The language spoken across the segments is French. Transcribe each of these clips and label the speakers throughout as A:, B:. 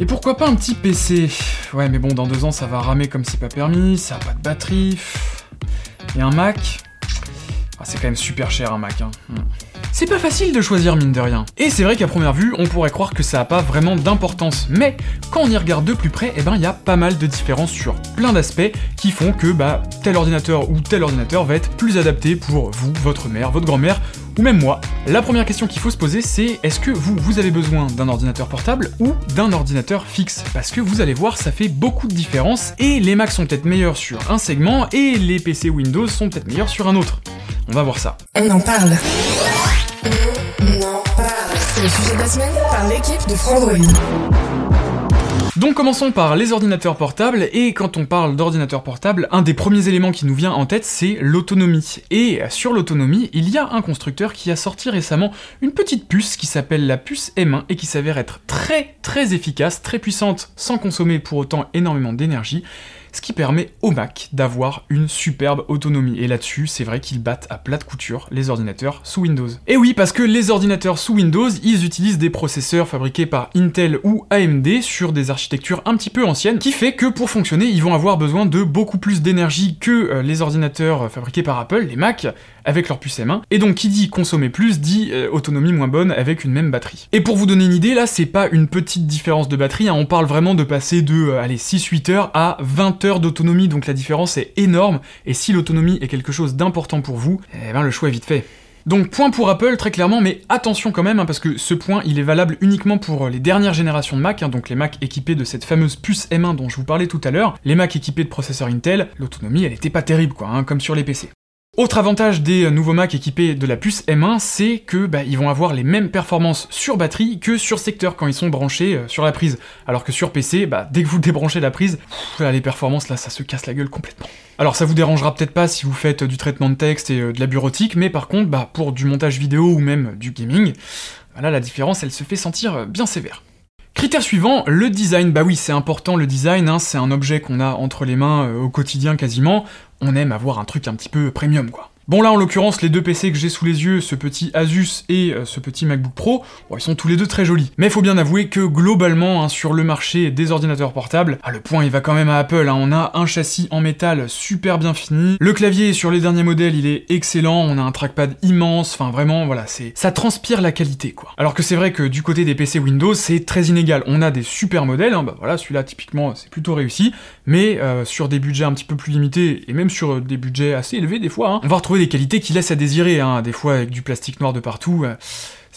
A: Et pourquoi pas un petit PC Ouais, mais bon, dans deux ans, ça va ramer comme c'est pas permis, ça a pas de batterie. Et un Mac? Ah, C'est quand même super cher un Mac, hein. C'est pas facile de choisir mine de rien. Et c'est vrai qu'à première vue, on pourrait croire que ça a pas vraiment d'importance, mais quand on y regarde de plus près, eh ben il y a pas mal de différences sur plein d'aspects qui font que bah tel ordinateur ou tel ordinateur va être plus adapté pour vous, votre mère, votre grand-mère ou même moi. La première question qu'il faut se poser c'est est-ce que vous, vous avez besoin d'un ordinateur portable ou d'un ordinateur fixe? Parce que vous allez voir, ça fait beaucoup de différence et les Macs sont peut-être meilleurs sur un segment et les PC Windows sont peut-être meilleurs sur un autre. On va voir ça.
B: On en parle. On en parle. C'est le sujet de la semaine par l'équipe de Frandroid.
A: Donc commençons par les ordinateurs portables, et quand on parle d'ordinateurs portables, un des premiers éléments qui nous vient en tête, c'est l'autonomie. Et sur l'autonomie, il y a un constructeur qui a sorti récemment une petite puce qui s'appelle la puce M1 et qui s'avère être très très efficace, très puissante, sans consommer pour autant énormément d'énergie ce qui permet au Mac d'avoir une superbe autonomie. Et là-dessus, c'est vrai qu'ils battent à plat de couture les ordinateurs sous Windows. Et oui, parce que les ordinateurs sous Windows, ils utilisent des processeurs fabriqués par Intel ou AMD sur des architectures un petit peu anciennes, qui fait que pour fonctionner, ils vont avoir besoin de beaucoup plus d'énergie que euh, les ordinateurs fabriqués par Apple, les Mac, avec leur puce M1. Et donc qui dit consommer plus dit euh, autonomie moins bonne avec une même batterie. Et pour vous donner une idée, là c'est pas une petite différence de batterie, hein. on parle vraiment de passer de euh, allez 6-8 heures à 20 heures d'autonomie, donc la différence est énorme, et si l'autonomie est quelque chose d'important pour vous, eh ben le choix est vite fait. Donc point pour Apple très clairement, mais attention quand même, hein, parce que ce point il est valable uniquement pour euh, les dernières générations de Mac, hein, donc les Mac équipés de cette fameuse puce M1 dont je vous parlais tout à l'heure, les Mac équipés de processeurs Intel, l'autonomie elle était pas terrible quoi, comme sur les PC. Autre avantage des nouveaux Mac équipés de la puce M1, c'est que bah, ils vont avoir les mêmes performances sur batterie que sur secteur quand ils sont branchés euh, sur la prise. Alors que sur PC, bah, dès que vous débranchez la prise, les performances là, ça se casse la gueule complètement. Alors ça vous dérangera peut-être pas si vous faites du traitement de texte et euh, de la bureautique, mais par contre, bah, pour du montage vidéo ou même du gaming, là la différence elle se fait sentir euh, bien sévère. Critère suivant, le design. Bah oui, c'est important le design, hein, c'est un objet qu'on a entre les mains au quotidien quasiment on aime avoir un truc un petit peu premium quoi. Bon là en l'occurrence les deux PC que j'ai sous les yeux, ce petit Asus et euh, ce petit MacBook Pro, ils sont tous les deux très jolis. Mais il faut bien avouer que globalement hein, sur le marché des ordinateurs portables, ah, le point il va quand même à Apple, hein. on a un châssis en métal super bien fini, le clavier sur les derniers modèles il est excellent, on a un trackpad immense, enfin vraiment voilà, c'est ça transpire la qualité quoi. Alors que c'est vrai que du côté des PC Windows c'est très inégal, on a des super modèles, hein. bah voilà celui-là typiquement c'est plutôt réussi, mais euh, sur des budgets un petit peu plus limités et même sur des budgets assez élevés des fois, on va retrouver des qualités qui laissent à désirer, hein, des fois avec du plastique noir de partout.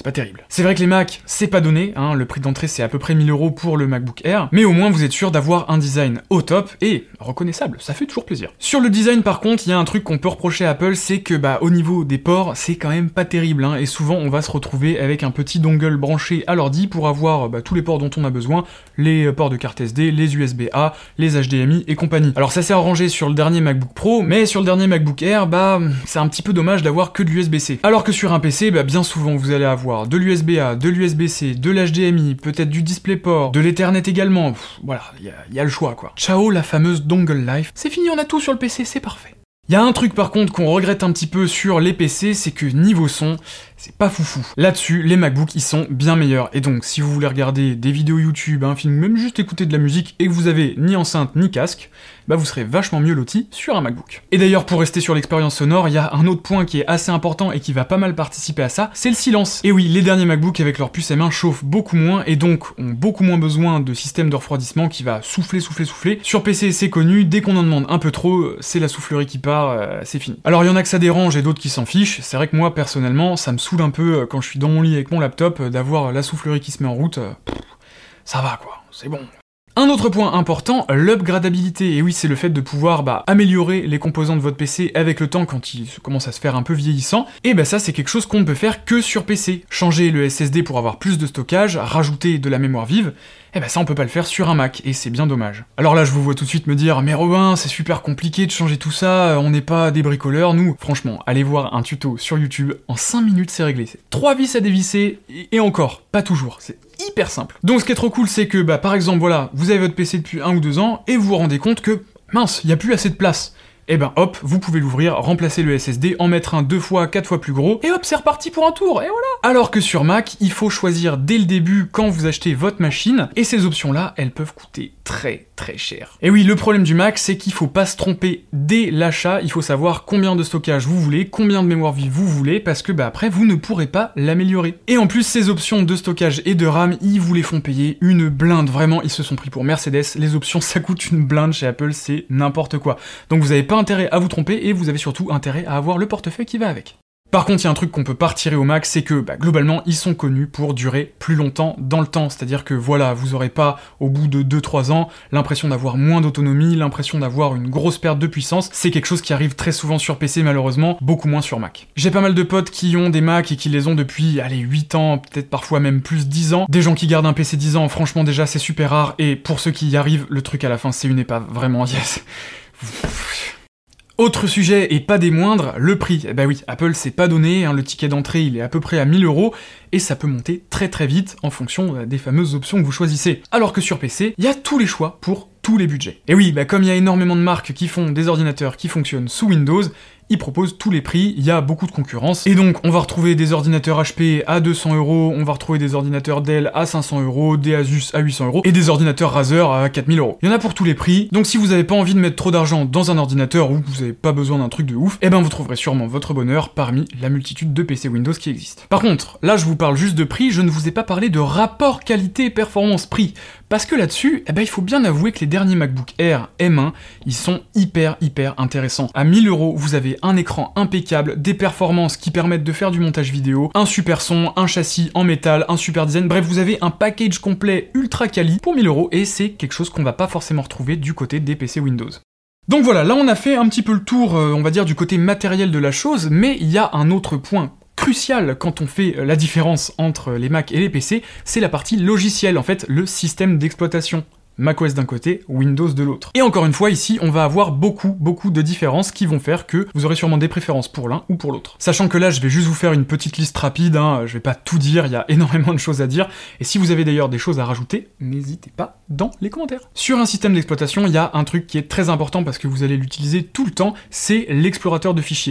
A: C'est pas terrible. C'est vrai que les Mac, c'est pas donné, hein, le prix d'entrée c'est à peu près 1000 euros pour le MacBook Air, mais au moins vous êtes sûr d'avoir un design au top et reconnaissable, ça fait toujours plaisir. Sur le design par contre, il y a un truc qu'on peut reprocher à Apple, c'est que bah au niveau des ports, c'est quand même pas terrible, hein, et souvent on va se retrouver avec un petit dongle branché à l'ordi pour avoir bah, tous les ports dont on a besoin, les euh, ports de carte SD, les USB-A, les HDMI et compagnie. Alors ça s'est arrangé sur le dernier MacBook Pro, mais sur le dernier MacBook Air, bah c'est un petit peu dommage d'avoir que de l'USB-C. Alors que sur un PC, bah bien souvent vous allez avoir de l'USB-A, de l'USB-C, de l'HDMI, peut-être du DisplayPort, de l'Ethernet également. voilà, il y, a le choix quoi. Ciao la fameuse dongle life. C'est fini, on a tout sur le PC, c'est parfait. Il y a un truc par contre qu'on regrette un petit peu sur les PC, c'est que niveau son, c'est pas foufou. Là-dessus, les MacBooks, ils sont bien meilleurs. Et donc, si vous voulez regarder des vidéos YouTube, un film, même juste écouter de la musique, et que vous avez ni enceinte ni casque, bah vous serez vachement mieux loti sur un MacBook. Et d'ailleurs, pour rester sur l'expérience sonore, il y a un autre point qui est assez important et qui va pas mal participer à ça, c'est le silence. Et oui, les derniers MacBooks avec leur puce M1 chauffent beaucoup moins et donc ont beaucoup moins besoin de système de refroidissement qui va souffler, souffler, souffler. Sur PC, c'est connu, dès qu'on en demande un peu trop, c'est la soufflerie qui part, euh, c'est fini. Alors il y en a que ça dérange et d'autres qui s'en fichent. C'est vrai que moi, personnellement, ça me saoule un peu euh, quand je suis dans mon lit avec mon laptop euh, d'avoir la soufflerie qui se met en route. ça va quoi, c'est bon. Un autre point important, l'upgradabilité. Et oui, c'est le fait de pouvoir bah, améliorer les composants de votre PC avec le temps quand il commence à se faire un peu vieillissant. Et bah ça, c'est quelque chose qu'on ne peut faire que sur PC. Changer le SSD pour avoir plus de stockage, rajouter de la mémoire vive, eh ben ça on peut pas le faire sur un Mac, et c'est bien dommage. Alors là je vous vois tout de suite me dire, mais Robin, c'est super compliqué de changer tout ça, on n'est pas des bricoleurs, nous. Franchement, allez voir un tuto sur YouTube, en 5 minutes c'est réglé. C'est 3 vis à dévisser, et encore, pas toujours, c'est hyper simple. Donc ce qui est trop cool, c'est que, bah par exemple, voilà, vous avez votre PC depuis un ou deux ans, et vous vous rendez compte que, mince, il y a plus assez de place et eh ben hop, vous pouvez l'ouvrir, remplacer le SSD, en mettre un deux fois, quatre fois plus gros, et hop, c'est reparti pour un tour, et voilà Alors que sur Mac, il faut choisir dès le début quand vous achetez votre machine, et ces options-là, elles peuvent coûter très très cher. Et oui, le problème du Mac, c'est qu'il faut pas se tromper dès l'achat, il faut savoir combien de stockage vous voulez, combien de mémoire vive vous voulez, parce que bah après, vous ne pourrez pas l'améliorer. Et en plus, ces options de stockage et de RAM, ils vous les font payer une blinde, vraiment, ils se sont pris pour Mercedes, les options ça coûte une blinde chez Apple, c'est n'importe quoi. Donc vous avez pas intérêt à vous tromper et vous avez surtout intérêt à avoir le portefeuille qui va avec. Par contre, il y a un truc qu'on peut pas retirer au max, c'est que bah, globalement, ils sont connus pour durer plus longtemps dans le temps. C'est-à-dire que voilà, vous aurez pas, au bout de 2-3 ans, l'impression d'avoir moins d'autonomie, l'impression d'avoir une grosse perte de puissance. C'est quelque chose qui arrive très souvent sur PC, malheureusement, beaucoup moins sur Mac. J'ai pas mal de potes qui ont des Mac et qui les ont depuis, allez, 8 ans, peut-être parfois même plus 10 ans. Des gens qui gardent un PC 10 ans, franchement, déjà, c'est super rare. Et pour ceux qui y arrivent, le truc à la fin, c'est une épave. Vraiment, yes. Autre sujet, et pas des moindres, le prix. Bah oui, Apple s'est pas donné, hein, le ticket d'entrée il est à peu près à 1000 euros, et ça peut monter très très vite en fonction euh, des fameuses options que vous choisissez. Alors que sur PC, il y a tous les choix pour tous les budgets. Et oui, bah comme il y a énormément de marques qui font des ordinateurs qui fonctionnent sous Windows, ils proposent tous les prix, il y a beaucoup de concurrence. Et donc, on va retrouver des ordinateurs HP à 200 euros, on va retrouver des ordinateurs Dell à 500 euros, des Asus à 800 euros, et des ordinateurs Razer à 4000 euros. Il y en a pour tous les prix, donc si vous avez pas envie de mettre trop d'argent dans un ordinateur ou vous avez pas besoin d'un truc de ouf, eh ben vous trouverez sûrement votre bonheur parmi la multitude de PC Windows qui existent. Par contre, là je vous parle juste de prix, je ne vous ai pas parlé de rapport qualité-performance-prix. Parce que là-dessus, eh ben, il faut bien avouer que les derniers MacBook Air M1, ils sont hyper hyper intéressants. À 1000 euros, vous avez un écran impeccable, des performances qui permettent de faire du montage vidéo, un super son, un châssis en métal, un super design, bref, vous avez un package complet ultra quali pour 1000 euros et c'est quelque chose qu'on va pas forcément retrouver du côté des PC Windows. Donc voilà, là on a fait un petit peu le tour, euh, on va dire, du côté matériel de la chose, mais il y a un autre point crucial quand on fait euh, la différence entre les Mac et les PC, c'est la partie logicielle, en fait, le système d'exploitation macOS d'un côté, Windows de l'autre. Et encore une fois, ici, on va avoir beaucoup, beaucoup de différences qui vont faire que vous aurez sûrement des préférences pour l'un ou pour l'autre. Sachant que là, je vais juste vous faire une petite liste rapide, hein, je vais pas tout dire, il y a énormément de choses à dire, et si vous avez d'ailleurs des choses à rajouter, n'hésitez pas dans les commentaires. Sur un système d'exploitation, il y a un truc qui est très important parce que vous allez l'utiliser tout le temps, c'est l'explorateur de fichiers.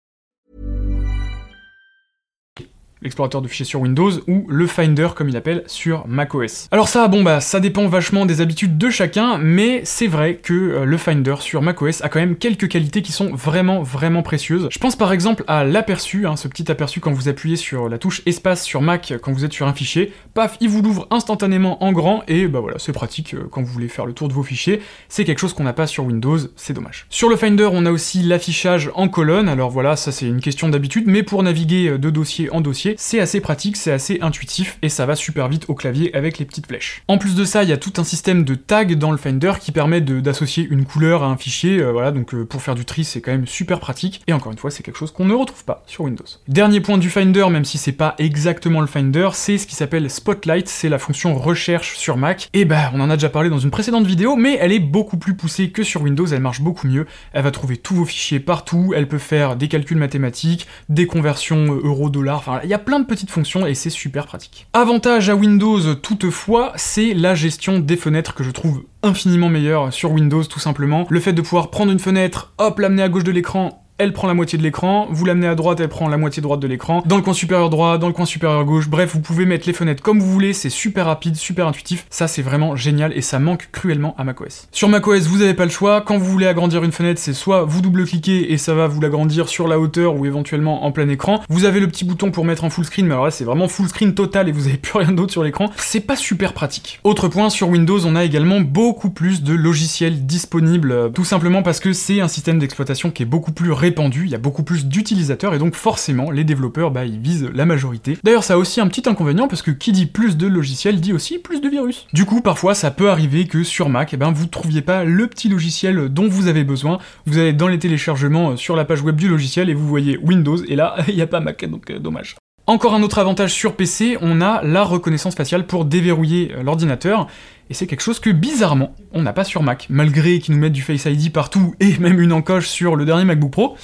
A: L'explorateur de fichiers sur Windows, ou le Finder comme il appelle sur macOS. Alors ça, bon bah, ça dépend vachement des habitudes de chacun, mais c'est vrai que euh, le Finder sur macOS a quand même quelques qualités qui sont vraiment, vraiment précieuses. Je pense par exemple à l'aperçu, hein, ce petit aperçu quand vous appuyez sur la touche espace sur Mac quand vous êtes sur un fichier, paf, il vous l'ouvre instantanément en grand, et bah voilà, c'est pratique euh, quand vous voulez faire le tour de vos fichiers, c'est quelque chose qu'on n'a pas sur Windows, c'est dommage. Sur le Finder, on a aussi l'affichage en colonne, alors voilà, ça c'est une question d'habitude, mais pour naviguer euh, de dossier en dossier, c'est assez pratique, c'est assez intuitif et ça va super vite au clavier avec les petites flèches. En plus de ça, il y a tout un système de tags dans le Finder qui permet d'associer une couleur à un fichier, euh, voilà, donc euh, pour faire du tri, c'est quand même super pratique. Et encore une fois, c'est quelque chose qu'on ne retrouve pas sur Windows. Dernier point du Finder, même si c'est pas exactement le Finder, c'est ce qui s'appelle Spotlight, c'est la fonction recherche sur Mac. Et bah, on en a déjà parlé dans une précédente vidéo, mais elle est beaucoup plus poussée que sur Windows, elle marche beaucoup mieux. Elle va trouver tous vos fichiers partout, elle peut faire des calculs mathématiques, des conversions euh, euro-dollar, enfin, il y a plein de petites fonctions et c'est super pratique. Avantage à Windows toutefois, c'est la gestion des fenêtres que je trouve infiniment meilleure sur Windows tout simplement. Le fait de pouvoir prendre une fenêtre, hop, l'amener à gauche de l'écran elle prend la moitié de l'écran, vous l'amenez à droite, elle prend la moitié droite de l'écran, dans le coin supérieur droit, dans le coin supérieur gauche, bref, vous pouvez mettre les fenêtres comme vous voulez, c'est super rapide, super intuitif, ça c'est vraiment génial et ça manque cruellement à macOS. Sur macOS, vous n'avez pas le choix, quand vous voulez agrandir une fenêtre, c'est soit vous double-cliquez et ça va vous l'agrandir sur la hauteur ou éventuellement en plein écran, vous avez le petit bouton pour mettre en full screen, mais alors là c'est vraiment full screen total et vous avez plus rien d'autre sur l'écran, c'est pas super pratique. Autre point, sur Windows, on a également beaucoup plus de logiciels disponibles, tout simplement parce que c'est un système d'exploitation qui est beaucoup plus il y a beaucoup plus d'utilisateurs et donc forcément les développeurs bah ils visent la majorité. D'ailleurs ça a aussi un petit inconvénient parce que qui dit plus de logiciels dit aussi plus de virus. Du coup parfois ça peut arriver que sur Mac eh ben vous trouviez pas le petit logiciel dont vous avez besoin. Vous allez dans les téléchargements euh, sur la page web du logiciel et vous voyez Windows et là il n'y a pas Mac donc euh, dommage. Encore un autre avantage sur PC, on a la reconnaissance faciale pour déverrouiller euh, l'ordinateur, et c'est quelque chose que bizarrement, on n'a pas sur Mac, malgré qu'ils nous mettent du Face ID partout, et même une encoche sur le dernier MacBook Pro,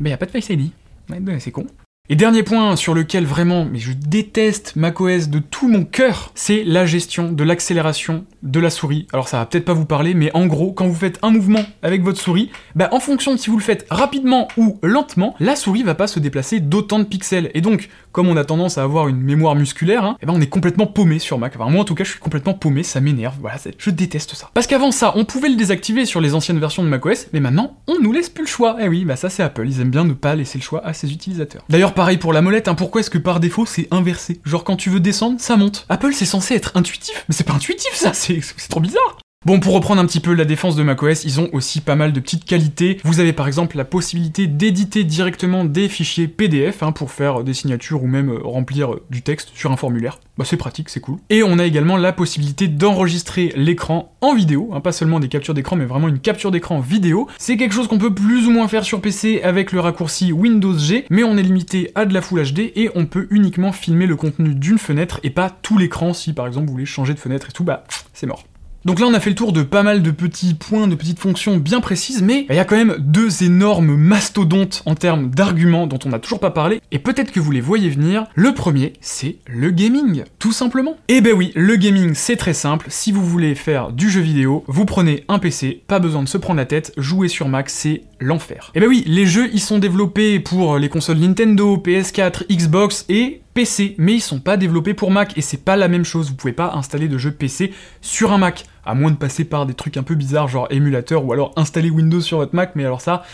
A: eh ben, a pas de Face ID. Ouais, c'est con. Et dernier point sur lequel vraiment, mais je déteste macOS de tout mon cœur, c'est la gestion de l'accélération de la souris. Alors ça va peut-être pas vous parler, mais en gros, quand vous faites un mouvement avec votre souris, bah en fonction de si vous le faites rapidement ou lentement, la souris va pas se déplacer d'autant de pixels. Et donc, comme on a tendance à avoir une mémoire musculaire, hein, eh ben on est complètement paumé sur Mac. Moi en tout cas, je suis complètement paumé, ça m'énerve. Je déteste ça. Parce qu'avant ça, on pouvait le désactiver sur les anciennes versions de macOS, mais maintenant, on nous laisse plus le choix. Eh oui, bah ça c'est Apple, ils aiment bien ne pas laisser le choix à ses utilisateurs. D'ailleurs, pareil pour la molette, hein, pourquoi est-ce que par défaut c'est inversé? Genre quand tu veux descendre, ça monte. Apple c'est censé être intuitif, mais c'est pas intuitif ça, c'est trop bizarre Bon, pour reprendre un petit peu la défense de macOS, ils ont aussi pas mal de petites qualités. Vous avez par exemple la possibilité d'éditer directement des fichiers PDF hein, pour faire des signatures ou même euh, remplir euh, du texte sur un formulaire. Bah c'est pratique, c'est cool. Et on a également la possibilité d'enregistrer l'écran en vidéo, hein, pas seulement des captures d'écran, mais vraiment une capture d'écran vidéo. C'est quelque chose qu'on peut plus ou moins faire sur PC avec le raccourci Windows G, mais on est limité à de la Full HD et on peut uniquement filmer le contenu d'une fenêtre et pas tout l'écran si par exemple vous voulez changer de fenêtre et tout, bah c'est mort. Donc là, on a fait le tour de pas mal de petits points, de petites fonctions bien précises, mais il y a quand même deux énormes mastodontes en termes d'arguments dont on n'a toujours pas parlé, et peut-être que vous les voyez venir. Le premier, c'est le gaming, tout simplement. Eh ben oui, le gaming, c'est très simple. Si vous voulez faire du jeu vidéo, vous prenez un PC, pas besoin de se prendre la tête, jouer sur Mac, c'est l'enfer. Et eh ben oui, les jeux, ils sont développés pour les consoles Nintendo, PS4, Xbox et PC, mais ils sont pas développés pour Mac et c'est pas la même chose. Vous pouvez pas installer de jeux PC sur un Mac, à moins de passer par des trucs un peu bizarres, genre émulateur ou alors installer Windows sur votre Mac, mais alors ça.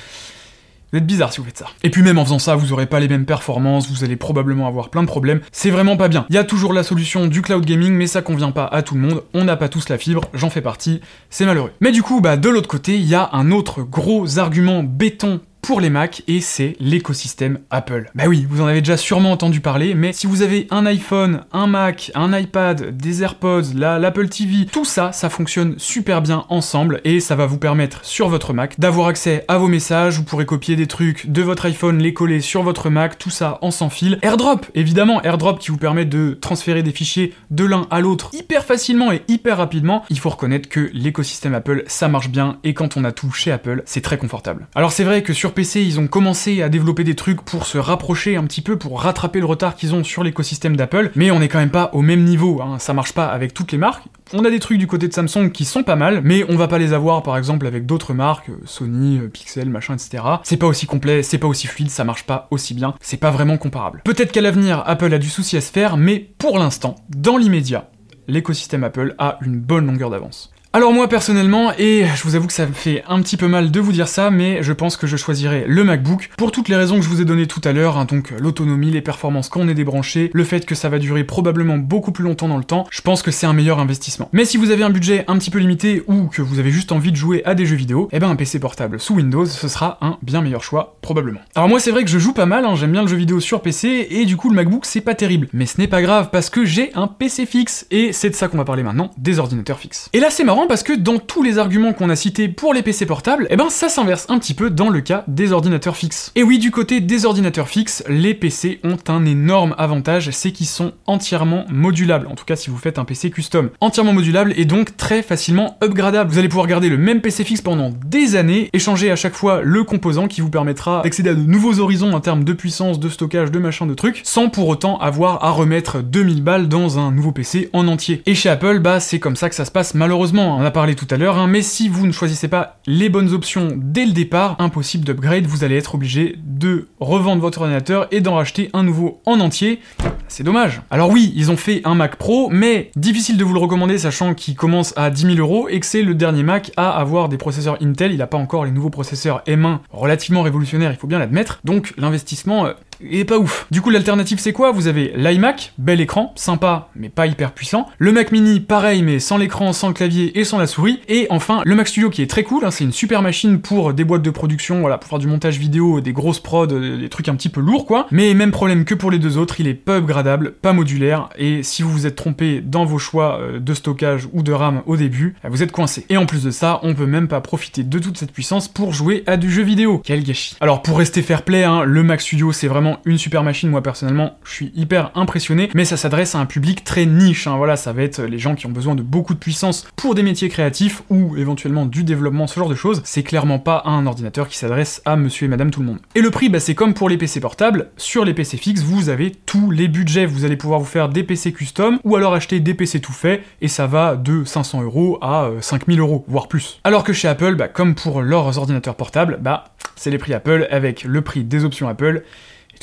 A: Vous êtes bizarre si vous faites ça. Et puis même en faisant ça, vous aurez pas les mêmes performances, vous allez probablement avoir plein de problèmes. C'est vraiment pas bien. Il y a toujours la solution du cloud gaming, mais ça convient pas à tout le monde. On n'a pas tous la fibre, j'en fais partie. C'est malheureux. Mais du coup, bah de l'autre côté, il y a un autre gros argument béton pour les Mac et c'est l'écosystème Apple. Bah oui, vous en avez déjà sûrement entendu parler, mais si vous avez un iPhone, un Mac, un iPad, des AirPods, l'Apple TV, tout ça, ça fonctionne super bien ensemble et ça va vous permettre sur votre Mac d'avoir accès à vos messages, vous pourrez copier des trucs de votre iPhone, les coller sur votre Mac, tout ça en sans fil. AirDrop, évidemment, AirDrop qui vous permet de transférer des fichiers de l'un à l'autre hyper facilement et hyper rapidement. Il faut reconnaître que l'écosystème Apple, ça marche bien et quand on a tout chez Apple, c'est très confortable. Alors c'est vrai que sur PC, ils ont commencé à développer des trucs pour se rapprocher un petit peu, pour rattraper le retard qu'ils ont sur l'écosystème d'Apple, mais on est quand même pas au même niveau, hein. ça marche pas avec toutes les marques. On a des trucs du côté de Samsung qui sont pas mal, mais on va pas les avoir par exemple avec d'autres marques, euh, Sony, euh, Pixel, machin, etc. C'est pas aussi complet, c'est pas aussi fluide, ça marche pas aussi bien, c'est pas vraiment comparable. Peut-être qu'à l'avenir, Apple a du souci à se faire, mais pour l'instant, dans l'immédiat, l'écosystème Apple a une bonne longueur d'avance. Alors moi personnellement, et je vous avoue que ça me fait un petit peu mal de vous dire ça, mais je pense que je choisirais le MacBook pour toutes les raisons que je vous ai données tout à l'heure, hein, donc l'autonomie, les performances quand on est débranché, le fait que ça va durer probablement beaucoup plus longtemps dans le temps, je pense que c'est un meilleur investissement. Mais si vous avez un budget un petit peu limité ou que vous avez juste envie de jouer à des jeux vidéo, eh ben un PC portable sous Windows, ce sera un bien meilleur choix, probablement. Alors moi c'est vrai que je joue pas mal, hein, j'aime bien le jeu vidéo sur PC, et du coup le MacBook c'est pas terrible. Mais ce n'est pas grave parce que j'ai un PC fixe, et c'est de ça qu'on va parler maintenant, des ordinateurs fixes. Et là c'est marrant parce que dans tous les arguments qu'on a cités pour les PC portables, eh ben ça s'inverse un petit peu dans le cas des ordinateurs fixes. Et oui, du côté des ordinateurs fixes, les PC ont un énorme avantage, c'est qu'ils sont entièrement modulables. En tout cas, si vous faites un PC custom, entièrement modulable et donc très facilement upgradable. Vous allez pouvoir garder le même PC fixe pendant des années, échanger à chaque fois le composant qui vous permettra d'accéder à de nouveaux horizons en termes de puissance, de stockage, de machin, de trucs, sans pour autant avoir à remettre 2000 balles dans un nouveau PC en entier. Et chez Apple, bah c'est comme ça que ça se passe malheureusement. On a parlé tout à l'heure, hein, mais si vous ne choisissez pas les bonnes options dès le départ, impossible d'upgrade, vous allez être obligé de revendre votre ordinateur et d'en racheter un nouveau en entier. C'est dommage. Alors oui, ils ont fait un Mac Pro, mais difficile de vous le recommander sachant qu'il commence à 10 000 euros et que c'est le dernier Mac à avoir des processeurs Intel. Il n'a pas encore les nouveaux processeurs M1 relativement révolutionnaires, il faut bien l'admettre. Donc l'investissement euh, est pas ouf. Du coup, l'alternative c'est quoi? Vous avez l'iMac, bel écran, sympa mais pas hyper puissant. Le Mac Mini, pareil mais sans l'écran, sans le clavier et sans la souris. Et enfin, le Mac Studio qui est très cool, hein, c'est une super machine pour des boîtes de production, voilà, pour faire du montage vidéo, des grosses prods, euh, des trucs un petit peu lourds quoi. Mais même problème que pour les deux autres, il est pas upgradable, pas modulaire, et si vous vous êtes trompé dans vos choix euh, de stockage ou de RAM au début, euh, vous êtes coincé. Et en plus de ça, on peut même pas profiter de toute cette puissance pour jouer à du jeu vidéo. Quel gâchis. Alors pour rester fair play, hein, le Mac Studio c'est vraiment une super machine, moi personnellement, je suis hyper impressionné, mais ça s'adresse à un public très niche, hein, voilà, ça va être les gens qui ont besoin de beaucoup de puissance pour des métiers créatifs ou éventuellement du développement, ce genre de choses, c'est clairement pas un ordinateur qui s'adresse à monsieur et madame tout le monde. Et le prix, bah, c'est comme pour les PC portables, sur les PC fixes, vous avez tous les budgets, vous allez pouvoir vous faire des PC custom ou alors acheter des PC tout faits, et ça va de 500 euros à 5000 euh, euros, voire plus. Alors que chez Apple, bah, comme pour leurs ordinateurs portables, bah, c'est les prix Apple avec le prix des options Apple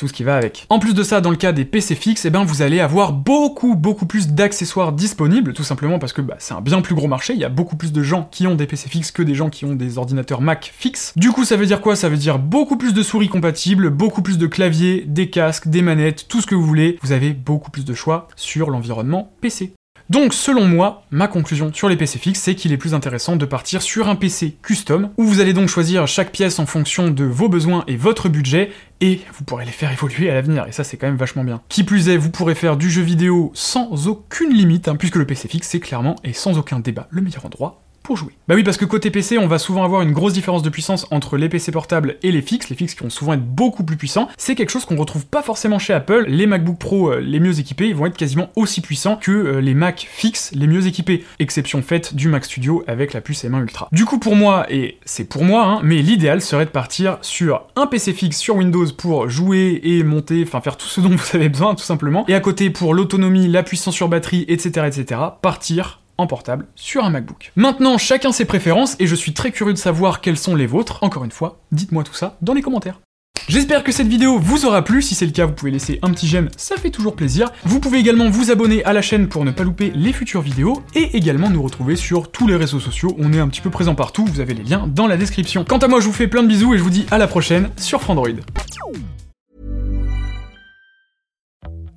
A: ce qui va avec. En plus de ça, dans le cas des PC fixes, eh ben vous allez avoir beaucoup beaucoup plus d'accessoires disponibles, tout simplement parce que bah, c'est un bien plus gros marché, il y a beaucoup plus de gens qui ont des PC fixes que des gens qui ont des ordinateurs Mac fixes. Du coup, ça veut dire quoi? Ça veut dire beaucoup plus de souris compatibles, beaucoup plus de claviers, des casques, des manettes, tout ce que vous voulez. Vous avez beaucoup plus de choix sur l'environnement PC. Donc selon moi, ma conclusion sur les PC fixes, c'est qu'il est plus intéressant de partir sur un PC custom, où vous allez donc choisir chaque pièce en fonction de vos besoins et votre budget, et vous pourrez les faire évoluer à l'avenir, et ça c'est quand même vachement bien. Qui plus est, vous pourrez faire du jeu vidéo sans aucune limite, hein, puisque le PC fixe c'est clairement et sans aucun débat le meilleur endroit jouer. Bah oui, parce que côté PC, on va souvent avoir une grosse différence de puissance entre les PC portables et les fixes, les fixes qui vont souvent être beaucoup plus puissants. C'est quelque chose qu'on retrouve pas forcément chez Apple. Les MacBook Pro euh, les mieux équipés, vont être quasiment aussi puissants que euh, les Mac fixes les mieux équipés, exception faite du Mac Studio avec la puce M1 Ultra. Du coup, pour moi, et c'est pour moi, hein, mais l'idéal serait de partir sur un PC fixe sur Windows pour jouer et monter, enfin faire tout ce dont vous avez besoin tout simplement. Et à côté, pour l'autonomie, la puissance sur batterie, etc., etc., partir portable sur un MacBook. Maintenant, chacun ses préférences et je suis très curieux de savoir quelles sont les vôtres. Encore une fois, dites-moi tout ça dans les commentaires. J'espère que cette vidéo vous aura plu, si c'est le cas vous pouvez laisser un petit j'aime, ça fait toujours plaisir. Vous pouvez également vous abonner à la chaîne pour ne pas louper les futures vidéos, et également nous retrouver sur tous les réseaux sociaux, on est un petit peu présent partout, vous avez les liens dans la description. Quant à moi je vous fais plein de bisous et je vous dis à la prochaine sur Frandroid.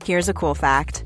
C: Here's a cool fact.